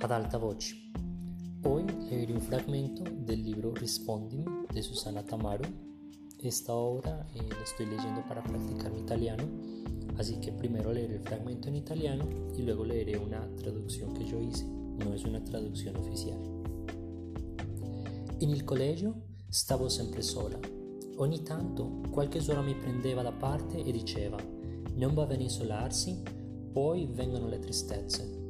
ad alta voce. Hoy leeré un fragmento del libro Rispondimi de Susana Tamaro. Esta obra eh, la estoy leyendo para practicar mi italiano, así que primero leeré el fragmento en italiano y luego leeré una traducción que yo hice. No es una traduzione ufficiale. In il collegio stavo sempre sola. Ogni tanto qualche suora mi prendeva da parte e diceva non va bene isolarsi, poi vengono le tristezze.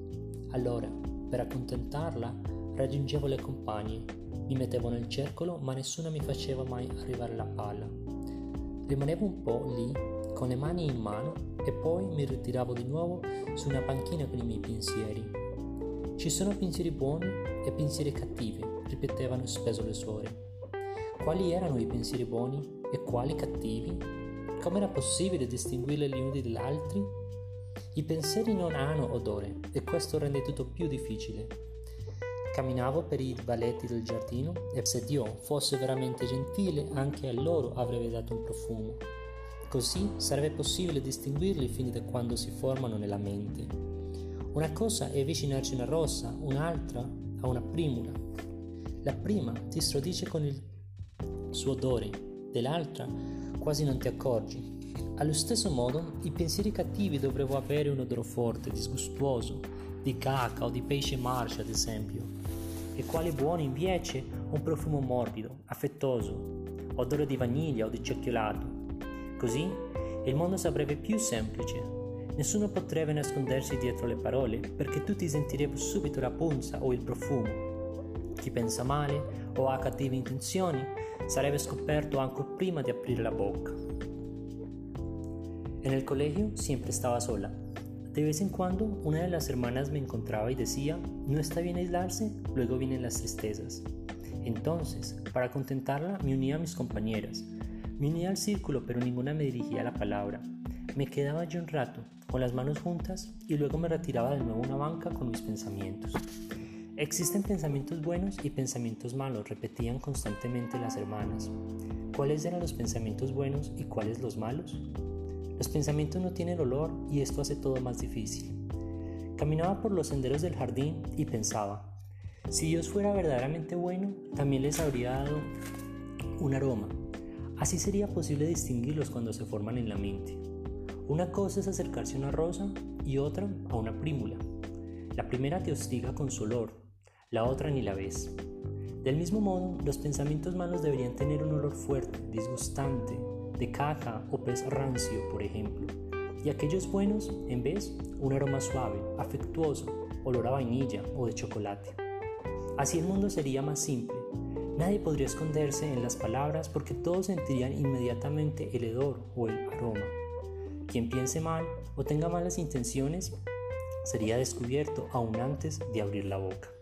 Allora, per accontentarla, raggiungevo le compagne, mi mettevo nel circolo ma nessuno mi faceva mai arrivare la palla. Rimanevo un po' lì, con le mani in mano, e poi mi ritiravo di nuovo su una panchina con i miei pensieri. Ci sono pensieri buoni e pensieri cattivi, ripetevano spesso le suore. Quali erano i pensieri buoni e quali cattivi? Come era possibile distinguerli gli uni dagli altri? I pensieri non hanno odore e questo rende tutto più difficile. Camminavo per i valetti del giardino e se Dio fosse veramente gentile anche a loro avrebbe dato un profumo. Così sarebbe possibile distinguerli fin da quando si formano nella mente. Una cosa è avvicinarci a una rosa, un'altra a una primula. La prima ti stordisce con il suo odore, dell'altra quasi non ti accorgi. Allo stesso modo, i pensieri cattivi dovrebbero avere un odore forte, disgustoso, di caca o di pesce marcio ad esempio, e quelli buoni invece un profumo morbido, affettoso, odore di vaniglia o di cioccolato. Così il mondo sarebbe più semplice. Nessuno potrebbe nascondersi dietro le parole perché tutti sentirebbero subito la punza o il profumo. Chi pensa male o ha cattive intenzioni sarebbe scoperto anche prima di aprire la bocca. En el colegio siempre estaba sola. De vez en cuando una de las hermanas me encontraba y decía, no está bien aislarse, luego vienen las tristezas. Entonces, para contentarla, me unía a mis compañeras. Me unía al círculo, pero ninguna me dirigía la palabra. Me quedaba yo un rato, con las manos juntas, y luego me retiraba de nuevo a una banca con mis pensamientos. Existen pensamientos buenos y pensamientos malos, repetían constantemente las hermanas. ¿Cuáles eran los pensamientos buenos y cuáles los malos? Los pensamientos no tienen olor y esto hace todo más difícil. Caminaba por los senderos del jardín y pensaba, si Dios fuera verdaderamente bueno, también les habría dado un aroma. Así sería posible distinguirlos cuando se forman en la mente. Una cosa es acercarse a una rosa y otra a una prímula. La primera te hostiga con su olor, la otra ni la ves. Del mismo modo, los pensamientos malos deberían tener un olor fuerte, disgustante, de caja o pez rancio, por ejemplo, y aquellos buenos, en vez, un aroma suave, afectuoso, olor a vainilla o de chocolate. Así el mundo sería más simple. Nadie podría esconderse en las palabras porque todos sentirían inmediatamente el hedor o el aroma. Quien piense mal o tenga malas intenciones sería descubierto aún antes de abrir la boca.